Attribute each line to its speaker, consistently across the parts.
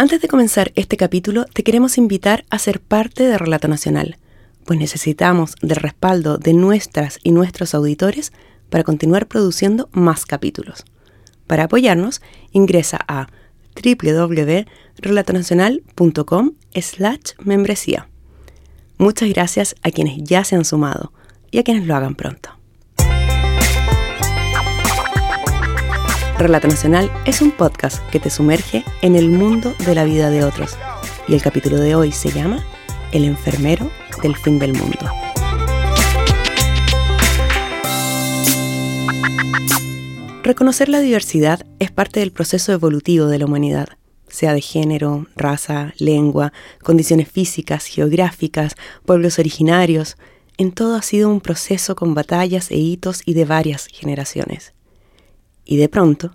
Speaker 1: Antes de comenzar este capítulo, te queremos invitar a ser parte de Relato Nacional, pues necesitamos del respaldo de nuestras y nuestros auditores para continuar produciendo más capítulos. Para apoyarnos, ingresa a www.relatonacional.com slash membresía. Muchas gracias a quienes ya se han sumado y a quienes lo hagan pronto. Relato Nacional es un podcast que te sumerge en el mundo de la vida de otros. Y el capítulo de hoy se llama El enfermero del fin del mundo. Reconocer la diversidad es parte del proceso evolutivo de la humanidad, sea de género, raza, lengua, condiciones físicas, geográficas, pueblos originarios. En todo ha sido un proceso con batallas e hitos y de varias generaciones. Y de pronto,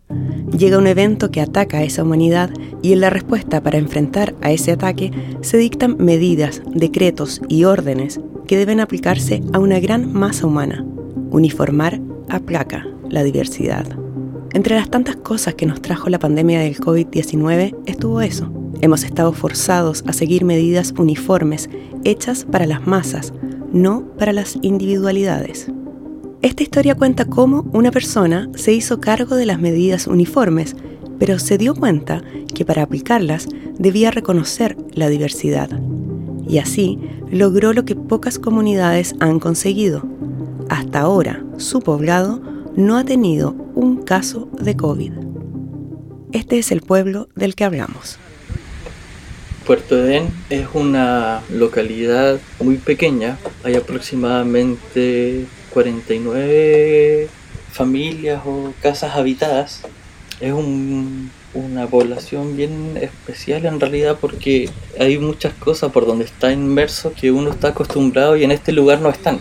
Speaker 1: llega un evento que ataca a esa humanidad y en la respuesta para enfrentar a ese ataque se dictan medidas, decretos y órdenes que deben aplicarse a una gran masa humana. Uniformar aplaca la diversidad. Entre las tantas cosas que nos trajo la pandemia del COVID-19 estuvo eso. Hemos estado forzados a seguir medidas uniformes hechas para las masas, no para las individualidades. Esta historia cuenta cómo una persona se hizo cargo de las medidas uniformes, pero se dio cuenta que para aplicarlas debía reconocer la diversidad. Y así logró lo que pocas comunidades han conseguido. Hasta ahora, su poblado no ha tenido un caso de COVID. Este es el pueblo del que hablamos.
Speaker 2: Puerto Edén es una localidad muy pequeña, hay aproximadamente 49 familias o casas habitadas. Es una población bien especial en realidad porque hay muchas cosas por donde está inmerso que uno está acostumbrado y en este lugar no están.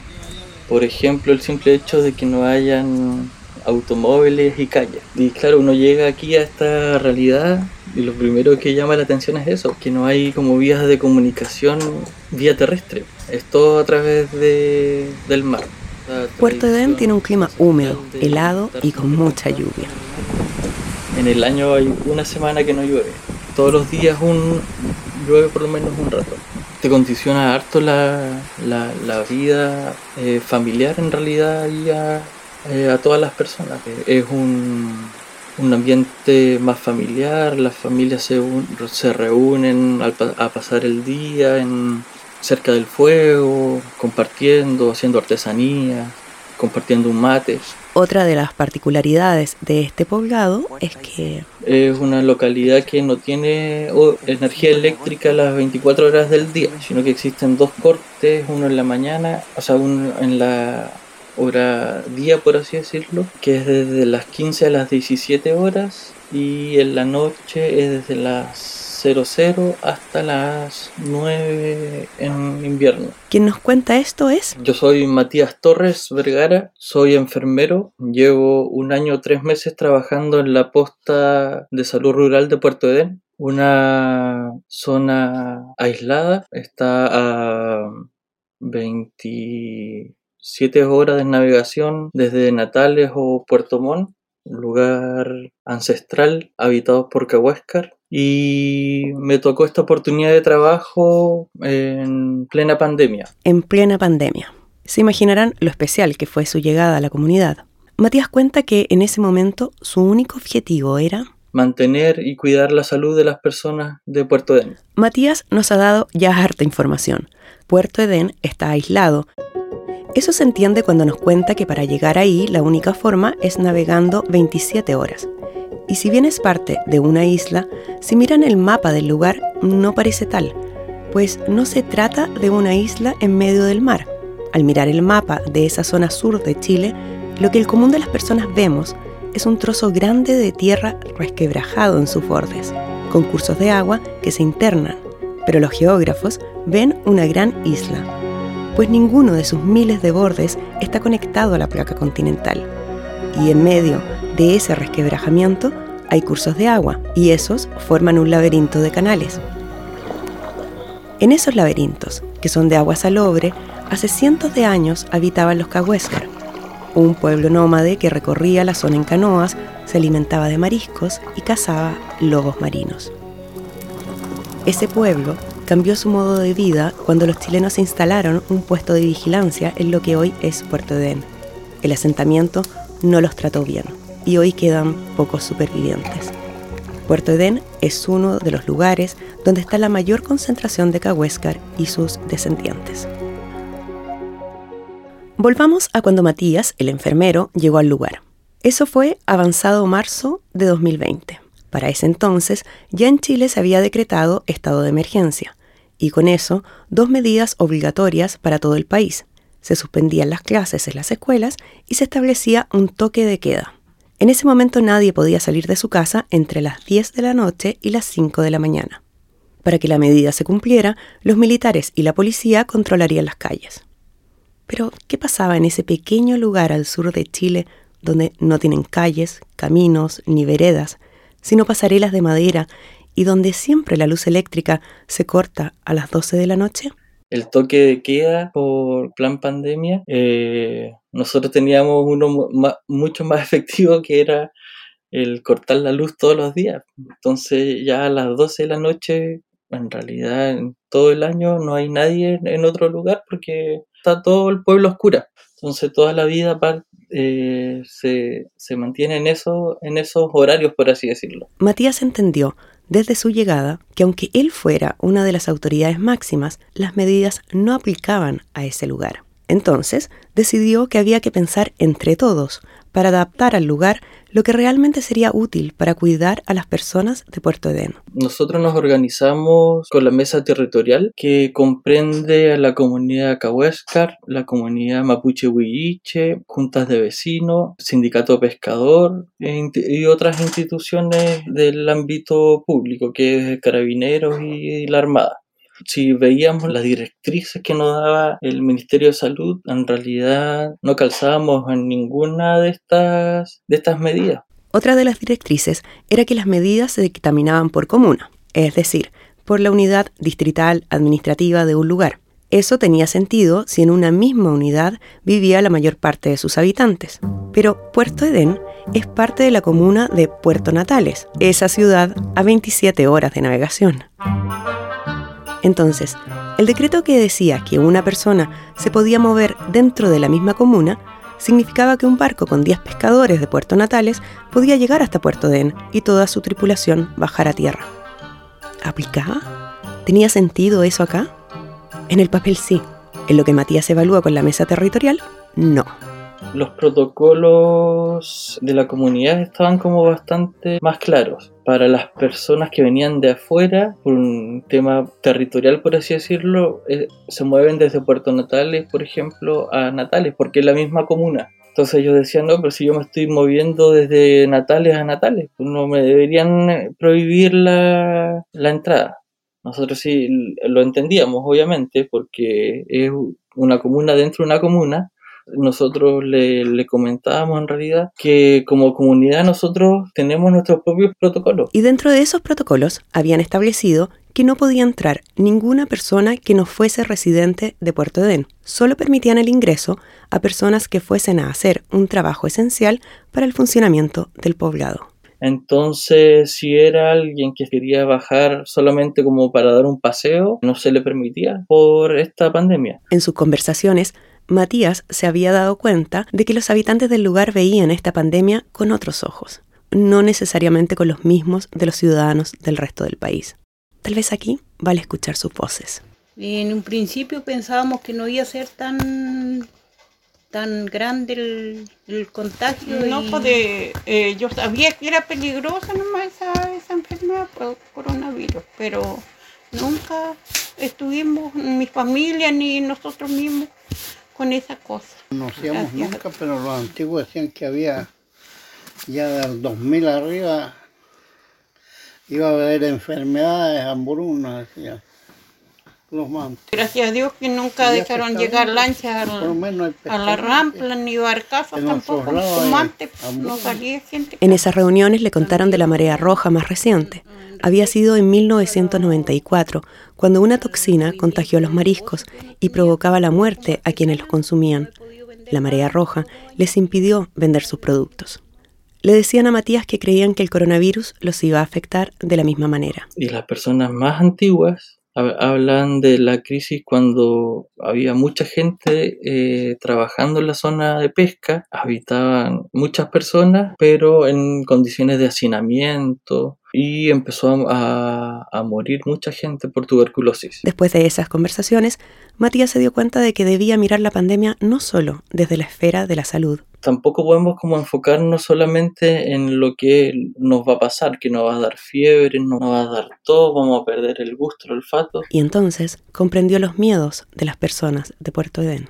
Speaker 2: Por ejemplo, el simple hecho de que no hayan automóviles y calles. Y claro, uno llega aquí a esta realidad y lo primero que llama la atención es eso, que no hay como vías de comunicación vía terrestre. Es todo a través de, del mar.
Speaker 1: Puerto Edén tiene un clima húmedo, helado y con mucha lluvia.
Speaker 2: En el año hay una semana que no llueve. Todos los días un, llueve por lo menos un rato. Te condiciona harto la, la, vida eh, familiar en realidad y a, eh, a todas las personas. Es un, un ambiente más familiar, las familias se, se reúnen a pasar el día en, cerca del fuego, compartiendo, haciendo artesanía, compartiendo un mate.
Speaker 1: Otra de las particularidades de este poblado es que...
Speaker 2: Es una localidad que no tiene energía eléctrica las 24 horas del día, sino que existen dos cortes, uno en la mañana, o sea, uno en la hora día, por así decirlo, que es desde las 15 a las 17 horas y en la noche es desde las 00 hasta las 9 en invierno.
Speaker 1: ¿Quién nos cuenta esto es?
Speaker 2: Yo soy Matías Torres Vergara, soy enfermero, llevo un año tres meses trabajando en la posta de salud rural de Puerto Edén, una zona aislada, está a 27 horas de navegación desde Natales o Puerto Montt lugar ancestral habitado por Cahuéscar y me tocó esta oportunidad de trabajo en plena pandemia.
Speaker 1: En plena pandemia. Se imaginarán lo especial que fue su llegada a la comunidad. Matías cuenta que en ese momento su único objetivo era
Speaker 2: mantener y cuidar la salud de las personas de Puerto Edén.
Speaker 1: Matías nos ha dado ya harta información. Puerto Edén está aislado. Eso se entiende cuando nos cuenta que para llegar ahí la única forma es navegando 27 horas. Y si bien es parte de una isla, si miran el mapa del lugar no parece tal, pues no se trata de una isla en medio del mar. Al mirar el mapa de esa zona sur de Chile, lo que el común de las personas vemos es un trozo grande de tierra resquebrajado en sus bordes, con cursos de agua que se internan, pero los geógrafos ven una gran isla, pues ninguno de sus miles de bordes está conectado a la placa continental. Y en medio de ese resquebrajamiento hay cursos de agua y esos forman un laberinto de canales. En esos laberintos, que son de agua salobre, hace cientos de años habitaban los Cahuéscar, un pueblo nómade que recorría la zona en canoas, se alimentaba de mariscos y cazaba lobos marinos. Ese pueblo cambió su modo de vida cuando los chilenos instalaron un puesto de vigilancia en lo que hoy es Puerto Edén. El asentamiento no los trató bien y hoy quedan pocos supervivientes. Puerto Edén es uno de los lugares donde está la mayor concentración de Cahuéscar y sus descendientes. Volvamos a cuando Matías, el enfermero, llegó al lugar. Eso fue avanzado marzo de 2020. Para ese entonces, ya en Chile se había decretado estado de emergencia, y con eso, dos medidas obligatorias para todo el país. Se suspendían las clases en las escuelas y se establecía un toque de queda. En ese momento nadie podía salir de su casa entre las 10 de la noche y las 5 de la mañana. Para que la medida se cumpliera, los militares y la policía controlarían las calles. Pero, ¿qué pasaba en ese pequeño lugar al sur de Chile donde no tienen calles, caminos ni veredas, sino pasarelas de madera y donde siempre la luz eléctrica se corta a las 12 de la noche?
Speaker 2: El toque de queda por plan pandemia, eh, nosotros teníamos uno mucho más efectivo que era el cortar la luz todos los días. Entonces ya a las 12 de la noche, en realidad en todo el año no hay nadie en otro lugar porque está todo el pueblo oscura. Entonces toda la vida eh, se, se, mantiene en, eso, en esos horarios, por así decirlo.
Speaker 1: Matías entendió desde su llegada que aunque él fuera una de las autoridades máximas, las medidas no aplicaban a ese lugar. Entonces decidió que había que pensar entre todos para adaptar al lugar lo que realmente sería útil para cuidar a las personas de Puerto Edén.
Speaker 2: Nosotros nos organizamos con la mesa territorial que comprende a la comunidad Cahuéscar, la comunidad Mapuche Huilliche, juntas de vecinos, sindicato pescador e y otras instituciones del ámbito público que es carabineros y la armada si veíamos las directrices que nos daba el Ministerio de Salud, en realidad no calzábamos en ninguna de estas, de estas medidas.
Speaker 1: Otra de las directrices era que las medidas se dictaminaban por comuna, es decir, por la unidad distrital administrativa de un lugar. Eso tenía sentido si en una misma unidad vivía la mayor parte de sus habitantes. Pero Puerto Edén es parte de la comuna de Puerto Natales, esa ciudad a 27 horas de navegación. Entonces, el decreto que decía que una persona se podía mover dentro de la misma comuna significaba que un barco con 10 pescadores de Puerto Natales podía llegar hasta Puerto Den y toda su tripulación bajar a tierra. ¿Aplicaba? ¿Tenía sentido eso acá? En el papel sí. En lo que Matías evalúa con la mesa territorial, no
Speaker 2: los protocolos de la comunidad estaban como bastante más claros. Para las personas que venían de afuera, por un tema territorial, por así decirlo, eh, se mueven desde Puerto Natales, por ejemplo, a Natales, porque es la misma comuna. Entonces ellos decían, no, pero si yo me estoy moviendo desde Natales a Natales, pues no me deberían eh, prohibir la, la entrada. Nosotros sí lo entendíamos, obviamente, porque es una comuna dentro de una comuna, nosotros le, comentábamos en realidad que como comunidad nosotros tenemos nuestros propios protocolos.
Speaker 1: Y dentro de esos protocolos habían establecido que no podía entrar ninguna persona que no fuese residente de Puerto Edén. Solo permitían el ingreso a personas que fuesen a hacer un trabajo esencial para el funcionamiento del poblado.
Speaker 2: Entonces, si era alguien que quería bajar solamente como para dar un paseo, no se le permitía por esta pandemia.
Speaker 1: En sus conversaciones, Matías se había dado cuenta de que los habitantes del lugar veían esta pandemia con otros ojos, no necesariamente con los mismos de los ciudadanos del resto del país. Tal vez aquí vale escuchar sus voces.
Speaker 3: En un principio pensábamos que no iba a ser tan tan grande el, contagio.
Speaker 4: No, pues eh, yo sabía que era peligrosa nomás esa, esa enfermedad por coronavirus, pero nunca estuvimos, mi familia ni nosotros mismos, con esa cosa.
Speaker 5: No hacíamos nunca, pero los antiguos decían que había ya del 2000 arriba iba a haber enfermedades, hambrunas, decía. Los
Speaker 4: Gracias a Dios que nunca dejaron llegar lanchas a la rampla ni barcazas tampoco. no salía gente.
Speaker 1: En esas reuniones le contaron de la marea roja más reciente. Había sido en 1994, cuando una toxina contagió a los mariscos y provocaba la muerte a quienes los consumían. La marea roja les impidió vender sus productos. le decían a Matías que creían que el coronavirus los iba a afectar de la misma manera.
Speaker 2: Y las personas más antiguas hablan de la crisis cuando había mucha gente eh, trabajando en la zona de pesca, habitaban muchas personas, pero en condiciones de hacinamiento, y empezó a, a, morir mucha gente por tuberculosis.
Speaker 1: Después de esas conversaciones, Matías se dio cuenta de que debía mirar la pandemia no solo desde la esfera de la salud.
Speaker 2: Tampoco podemos como enfocarnos solamente en lo que nos va a pasar, que nos va a dar fiebre, nos va a dar todo, vamos a perder el gusto, el olfato.
Speaker 1: Y entonces comprendió los miedos de las personas de Puerto Edén.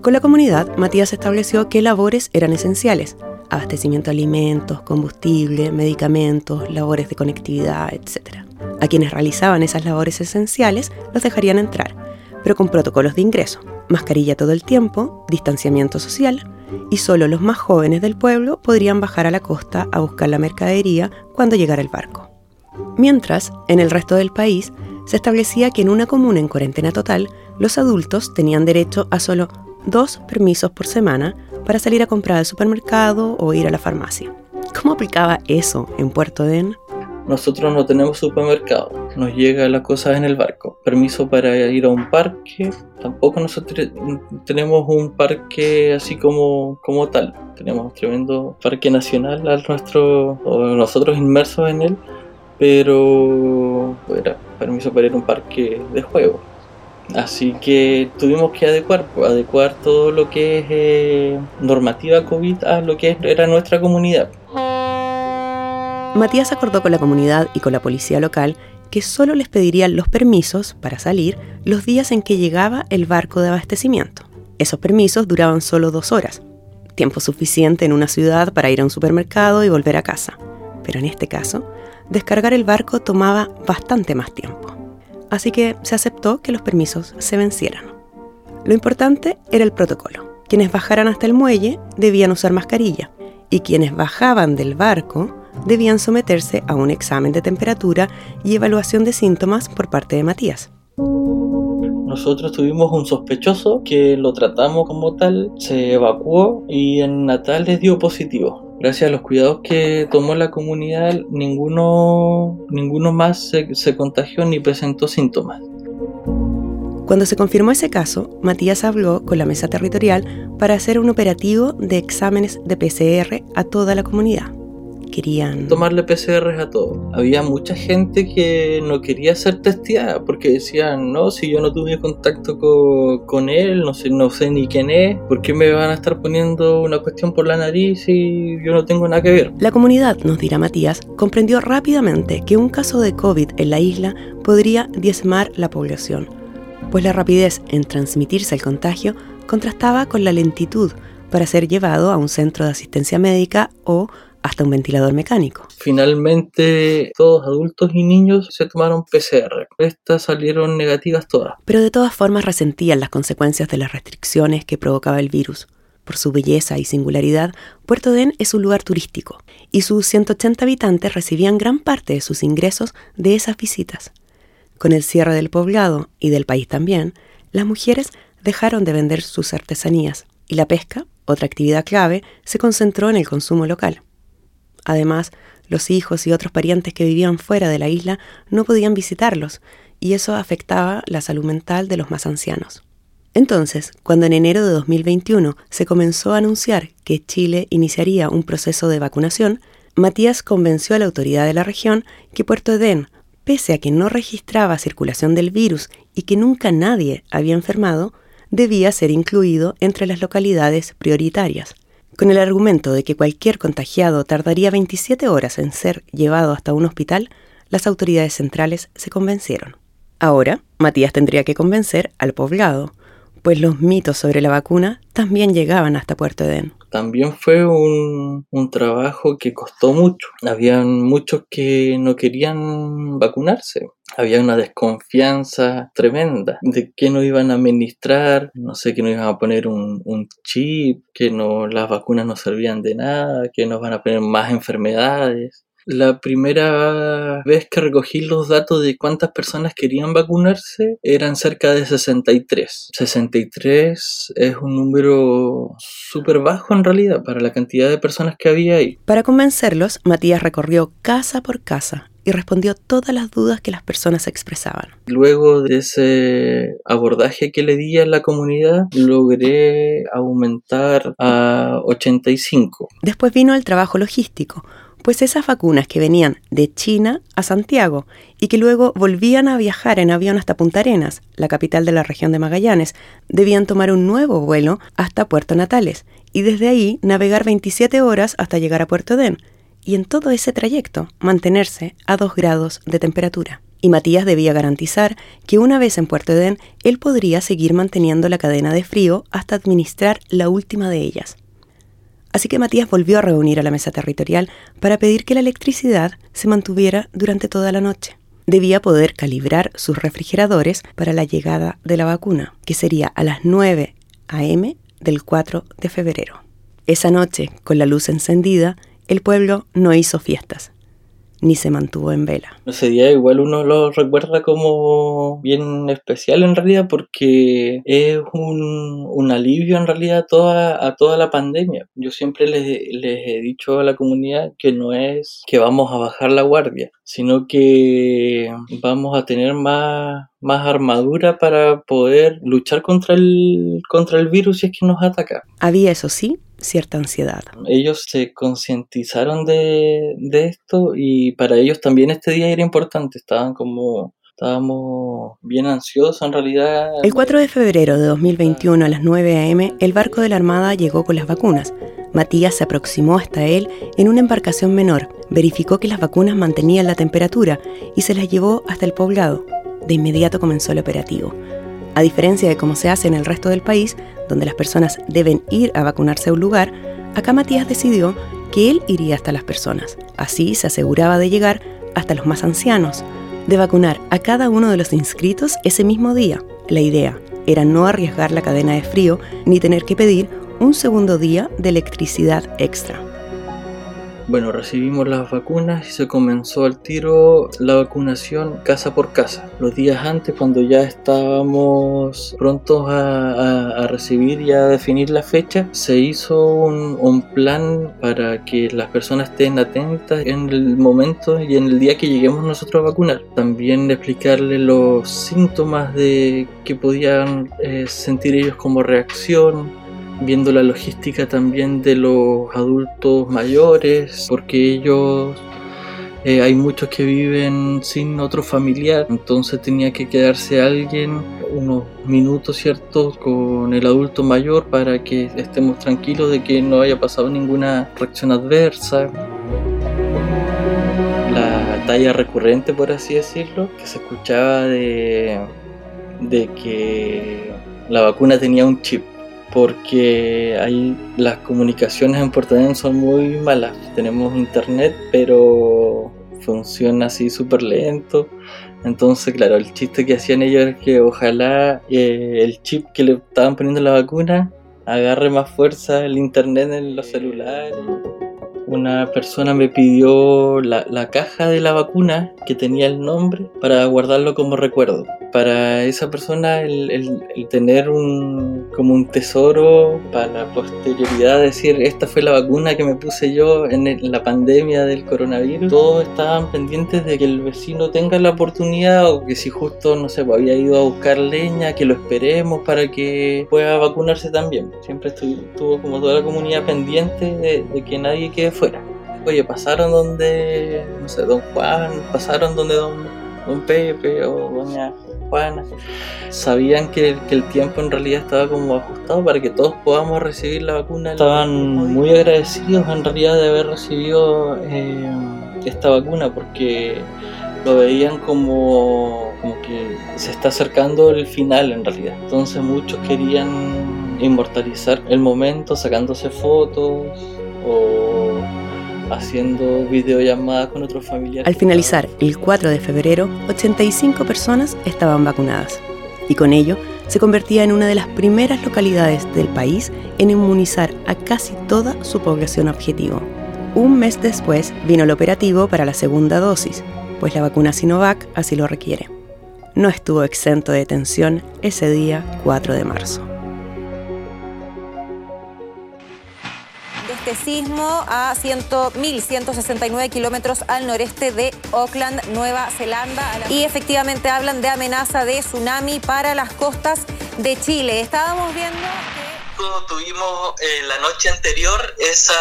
Speaker 1: Con la comunidad, Matías estableció qué labores eran esenciales abastecimiento de alimentos, combustible, medicamentos, labores de conectividad, etc. A quienes realizaban esas labores esenciales los dejarían entrar, pero con protocolos de ingreso, mascarilla todo el tiempo, distanciamiento social, y solo los más jóvenes del pueblo podrían bajar a la costa a buscar la mercadería cuando llegara el barco. Mientras, en el resto del país, se establecía que en una comuna en cuarentena total, los adultos tenían derecho a solo dos permisos por semana para salir a comprar al supermercado o ir a la farmacia. ¿Cómo aplicaba eso en Puerto Den?
Speaker 2: Nosotros no tenemos supermercado, nos llega las cosas en el barco. Permiso para ir a un parque, tampoco nosotros tenemos un parque así como, como tal. Tenemos un tremendo parque nacional al nuestro, nosotros inmersos en él, pero era permiso para ir a un parque de juego. Así que tuvimos que adecuar, adecuar todo lo que es eh, normativa COVID a lo que era nuestra comunidad.
Speaker 1: Matías acordó con la comunidad y con la policía local que solo les pedirían los permisos para salir los días en que llegaba el barco de abastecimiento. Esos permisos duraban solo dos horas, tiempo suficiente en una ciudad para ir a un supermercado y volver a casa. Pero en este caso, descargar el barco tomaba bastante más tiempo así que se aceptó que los permisos se vencieran. Lo importante era el protocolo. Quienes bajaran hasta el muelle debían usar mascarilla y quienes bajaban del barco debían someterse a un examen de temperatura y evaluación de síntomas por parte de Matías.
Speaker 2: Nosotros tuvimos un sospechoso que lo tratamos como tal, se evacuó y en Natal les dio positivo gracias a los cuidados que tomó la comunidad, ninguno, ninguno más se, se contagió ni presentó síntomas.
Speaker 1: Cuando se confirmó ese caso, Matías habló con la mesa territorial para hacer un operativo de exámenes de PCR a toda la comunidad querían
Speaker 2: tomarle PCR a todo. Había mucha gente que no quería ser testeada porque decían, no, si yo no tuve contacto con, él, no sé, no sé ni quién es, ¿por qué me van a estar poniendo una cuestión por la nariz y yo no tengo nada que ver?
Speaker 1: La comunidad, nos dirá Matías, comprendió rápidamente que un caso de COVID en la isla podría diezmar la población, pues la rapidez en transmitirse el contagio contrastaba con la lentitud para ser llevado a un centro de asistencia médica o hasta un ventilador mecánico.
Speaker 2: Finalmente, todos adultos y niños se tomaron PCR. Estas salieron negativas todas.
Speaker 1: Pero de todas formas resentían las consecuencias de las restricciones que provocaba el virus. Por su belleza y singularidad, Puerto Den es un lugar turístico y sus 180 habitantes recibían gran parte de sus ingresos de esas visitas. Con el cierre del poblado y del país también, las mujeres dejaron de vender sus artesanías y la pesca, otra actividad clave, se concentró en el consumo local. Además, los hijos y otros parientes que vivían fuera de la isla no podían visitarlos, y eso afectaba la salud mental de los más ancianos. Entonces, cuando en enero de 2021 se comenzó a anunciar que Chile iniciaría un proceso de vacunación, Matías convenció a la autoridad de la región que Puerto Edén, pese a que no registraba circulación del virus y que nunca nadie había enfermado, debía ser incluido entre las localidades prioritarias con el argumento de que cualquier contagiado tardaría 27 horas en ser llevado hasta un hospital, las autoridades centrales se convencieron. Ahora, Matías tendría que convencer al poblado, pues los mitos sobre la vacuna también llegaban hasta Puerto Edén.
Speaker 2: También fue un, un, trabajo que costó mucho. Habían muchos que no querían vacunarse. Había una desconfianza tremenda de que no iban a administrar, no sé, que no iban a poner un, un chip, que no, las vacunas no servían de nada, que nos van a poner más enfermedades. La primera vez que recogí los datos de cuántas personas querían vacunarse eran cerca de 63. 63 es un número súper bajo en realidad para la cantidad de personas que había ahí.
Speaker 1: Para convencerlos, Matías recorrió casa por casa y respondió todas las dudas que las personas expresaban.
Speaker 2: Luego de ese abordaje que le di a la comunidad, logré aumentar a 85.
Speaker 1: Después vino el trabajo logístico, pues esas vacunas que venían de China a Santiago y que luego volvían a viajar en avión hasta Punta Arenas, la capital de la región de Magallanes, debían tomar un nuevo vuelo hasta Puerto Natales y desde ahí navegar 27 horas hasta llegar a Puerto Den, y en todo ese trayecto mantenerse a 2 grados de temperatura. Y Matías debía garantizar que una vez en Puerto Edén, él podría seguir manteniendo la cadena de frío hasta administrar la última de ellas. Así que Matías volvió a reunir a la mesa territorial para pedir que la electricidad se mantuviera durante toda la noche. Debía poder calibrar sus refrigeradores para la llegada de la vacuna, que sería a las 9 a.m. del 4 de febrero. Esa noche, con la luz encendida, el pueblo no hizo fiestas, ni se mantuvo en vela.
Speaker 2: Ese día igual uno lo recuerda como bien especial en realidad porque es un, alivio en realidad a toda, a toda la pandemia. Yo siempre les, les he dicho a la comunidad que no es que vamos a bajar la guardia, sino que vamos a tener más, más armadura para poder luchar contra el, contra el virus si es que nos ataca.
Speaker 1: Había, eso sí, cierta ansiedad.
Speaker 2: Ellos se concientizaron de, de esto y para ellos también este día era importante, estaban como estábamos bien ansiosos en realidad.
Speaker 1: El 4 de febrero de 2021 a las 9 a.m., el barco de la Armada llegó con las vacunas. Matías se aproximó hasta él en una embarcación menor, verificó que las vacunas mantenían la temperatura y se las llevó hasta el poblado. De inmediato comenzó el operativo. A diferencia de cómo se hace en el resto del país, donde las personas deben ir a vacunarse a un lugar, acá Matías decidió que él iría hasta las personas. Así se aseguraba de llegar hasta los más ancianos, de vacunar a cada uno de los inscritos ese mismo día. La idea era no arriesgar la cadena de frío ni tener que pedir un segundo día de electricidad extra.
Speaker 2: Bueno, recibimos las vacunas y se comenzó al tiro la vacunación casa por casa. Los días antes, cuando ya estábamos prontos a, recibir y a definir la fecha, se hizo un, plan para que las personas estén atentas en el momento y en el día que lleguemos nosotros a vacunar. También explicarles los síntomas de que podían eh, sentir ellos como reacción, viendo la logística también de los adultos mayores, porque ellos eh, hay muchos que viven sin otro familiar, entonces tenía que quedarse alguien unos minutos, ¿cierto?, con el adulto mayor para que estemos tranquilos de que no haya pasado ninguna reacción adversa. La talla recurrente, por así decirlo, que se escuchaba de, de que la vacuna tenía un chip porque ahí las comunicaciones en Puerto son muy malas. Tenemos internet, pero funciona así súper lento. Entonces, claro, el chiste que hacían ellos es que ojalá eh, el chip que le estaban poniendo la vacuna agarre más fuerza el internet en los celulares. Una persona me pidió la, la caja de la vacuna que tenía el nombre para guardarlo como recuerdo para esa persona el, el, tener un como un tesoro para la posterioridad, decir esta fue la vacuna que me puse yo en, la pandemia del coronavirus, todos estaban pendientes de que el vecino tenga la oportunidad o que si justo no sé, pues, había ido a buscar leña, que lo esperemos para que pueda vacunarse también. Siempre estuvo, como toda la comunidad pendiente de, de que nadie quede fuera. Oye, pasaron donde, no sé, don Juan, pasaron donde don, don Pepe o doña sabían que, el tiempo en realidad estaba como ajustado para que todos podamos recibir la vacuna. Estaban muy agradecidos en realidad de haber recibido eh, esta vacuna porque lo veían como, como que se está acercando el final en realidad. Entonces muchos querían inmortalizar el momento sacándose fotos o haciendo videollamadas con otros familiares.
Speaker 1: Al finalizar el 4 de febrero, 85 personas estaban vacunadas y con ello se convertía en una de las primeras localidades del país en inmunizar a casi toda su población objetivo. Un mes después vino el operativo para la segunda dosis, pues la vacuna Sinovac así lo requiere. No estuvo exento de tensión ese día 4 de marzo.
Speaker 6: Este sismo a 1.169 kilómetros al noreste de Auckland, Nueva Zelanda. Y efectivamente hablan de amenaza de tsunami para las costas de Chile. Estábamos viendo
Speaker 7: tuvimos eh, la noche anterior esa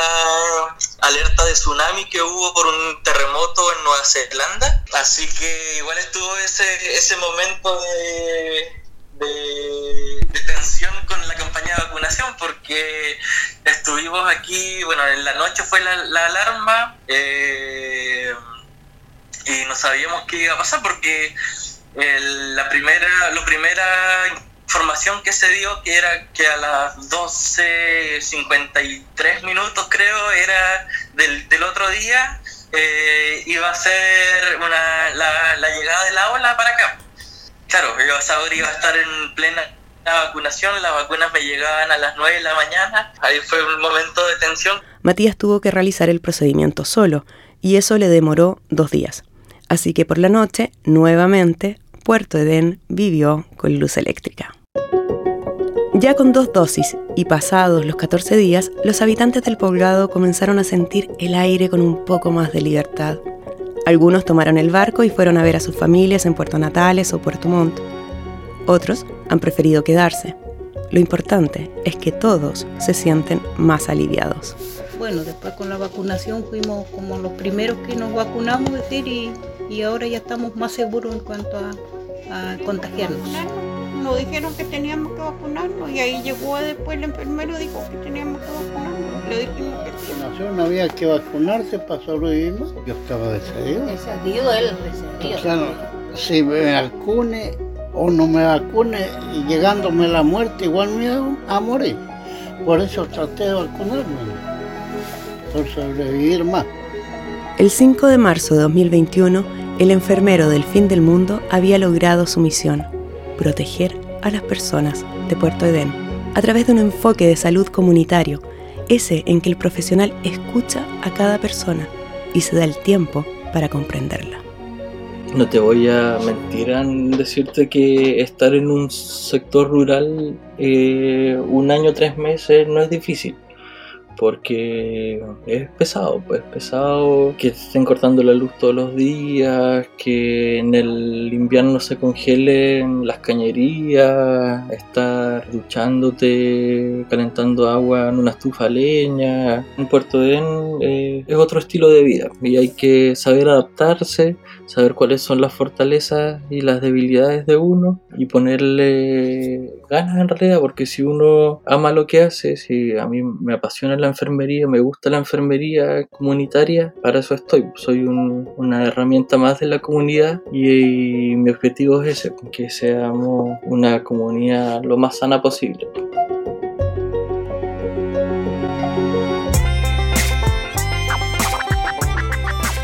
Speaker 7: alerta de tsunami que hubo por un terremoto en Nueva Zelanda. Así que igual estuvo ese, ese momento de, de, porque estuvimos aquí, bueno, en la noche fue la, alarma eh, y no sabíamos qué iba a pasar porque la primera, lo primera información que se dio que era que a las 12.53 minutos creo era del, del otro día eh, iba a ser una, la, la, llegada de la ola para acá. Claro, yo ahora iba a estar en plena vacunación, las vacunas me llegaban a las 9 de la mañana, ahí fue un momento de tensión.
Speaker 1: Matías tuvo que realizar el procedimiento solo y eso le demoró dos días. Así que por la noche, nuevamente, Puerto Edén vivió con luz eléctrica. Ya con dos dosis y pasados los 14 días, los habitantes del poblado comenzaron a sentir el aire con un poco más de libertad. Algunos tomaron el barco y fueron a ver a sus familias en Puerto Natales o Puerto Montt. Otros han preferido quedarse. Lo importante es que todos se sienten más aliviados.
Speaker 3: Bueno, después con la vacunación fuimos como los primeros que nos vacunamos, decir, y, y ahora ya estamos más seguros en cuanto a, a contagiarnos
Speaker 4: nos dijeron que teníamos que vacunarnos y ahí llegó después el enfermero y dijo que teníamos que vacunarnos. Le dijimos que sí.
Speaker 5: no había que vacunarse para sobrevivir. Yo estaba decidido.
Speaker 3: Decidido él, decidido.
Speaker 5: si me vacune o no me vacune y llegándome la muerte, igual iba a morir. Por eso traté de vacunarme, por sobrevivir más.
Speaker 1: El 5 de marzo de 2021, el enfermero del fin del mundo había logrado su misión proteger a las personas de Puerto Edén a través de un enfoque de salud comunitario, ese en que el profesional escucha a cada persona y se da el tiempo para comprenderla.
Speaker 2: No te voy a mentir en decirte que estar en un sector rural eh, un año, tres meses no es difícil porque es pesado, pues pesado que estén cortando la luz todos los días, que en el invierno se congelen las cañerías, estar duchándote, calentando agua en una estufa leña. En Puerto Den eh, es otro estilo de vida y hay que saber adaptarse, saber cuáles son las fortalezas y las debilidades de uno y ponerle ganas en realidad, porque si uno ama lo que hace, si a mí me apasiona la enfermería, me gusta la enfermería comunitaria, para eso estoy. Soy una herramienta más de la comunidad y, mi objetivo es ese, que seamos una comunidad lo más sana posible.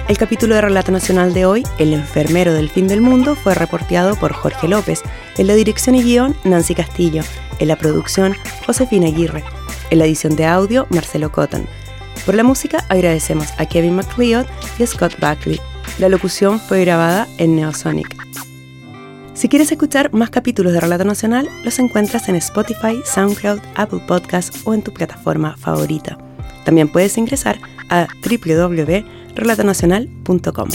Speaker 1: El capítulo de Relato Nacional de hoy, El enfermero del fin del mundo, fue reporteado por Jorge López, en la dirección y guion Nancy Castillo, en la producción Josefina Aguirre. En la edición de audio, Marcelo Cotton. Por la música agradecemos a Kevin McLeod y a Scott Buckley. La locución fue grabada en Neosonic. Si quieres escuchar más capítulos de Relato Nacional, los encuentras en Spotify, SoundCloud, Apple Podcasts o en tu plataforma favorita. También puedes ingresar a www.relatonacional.com.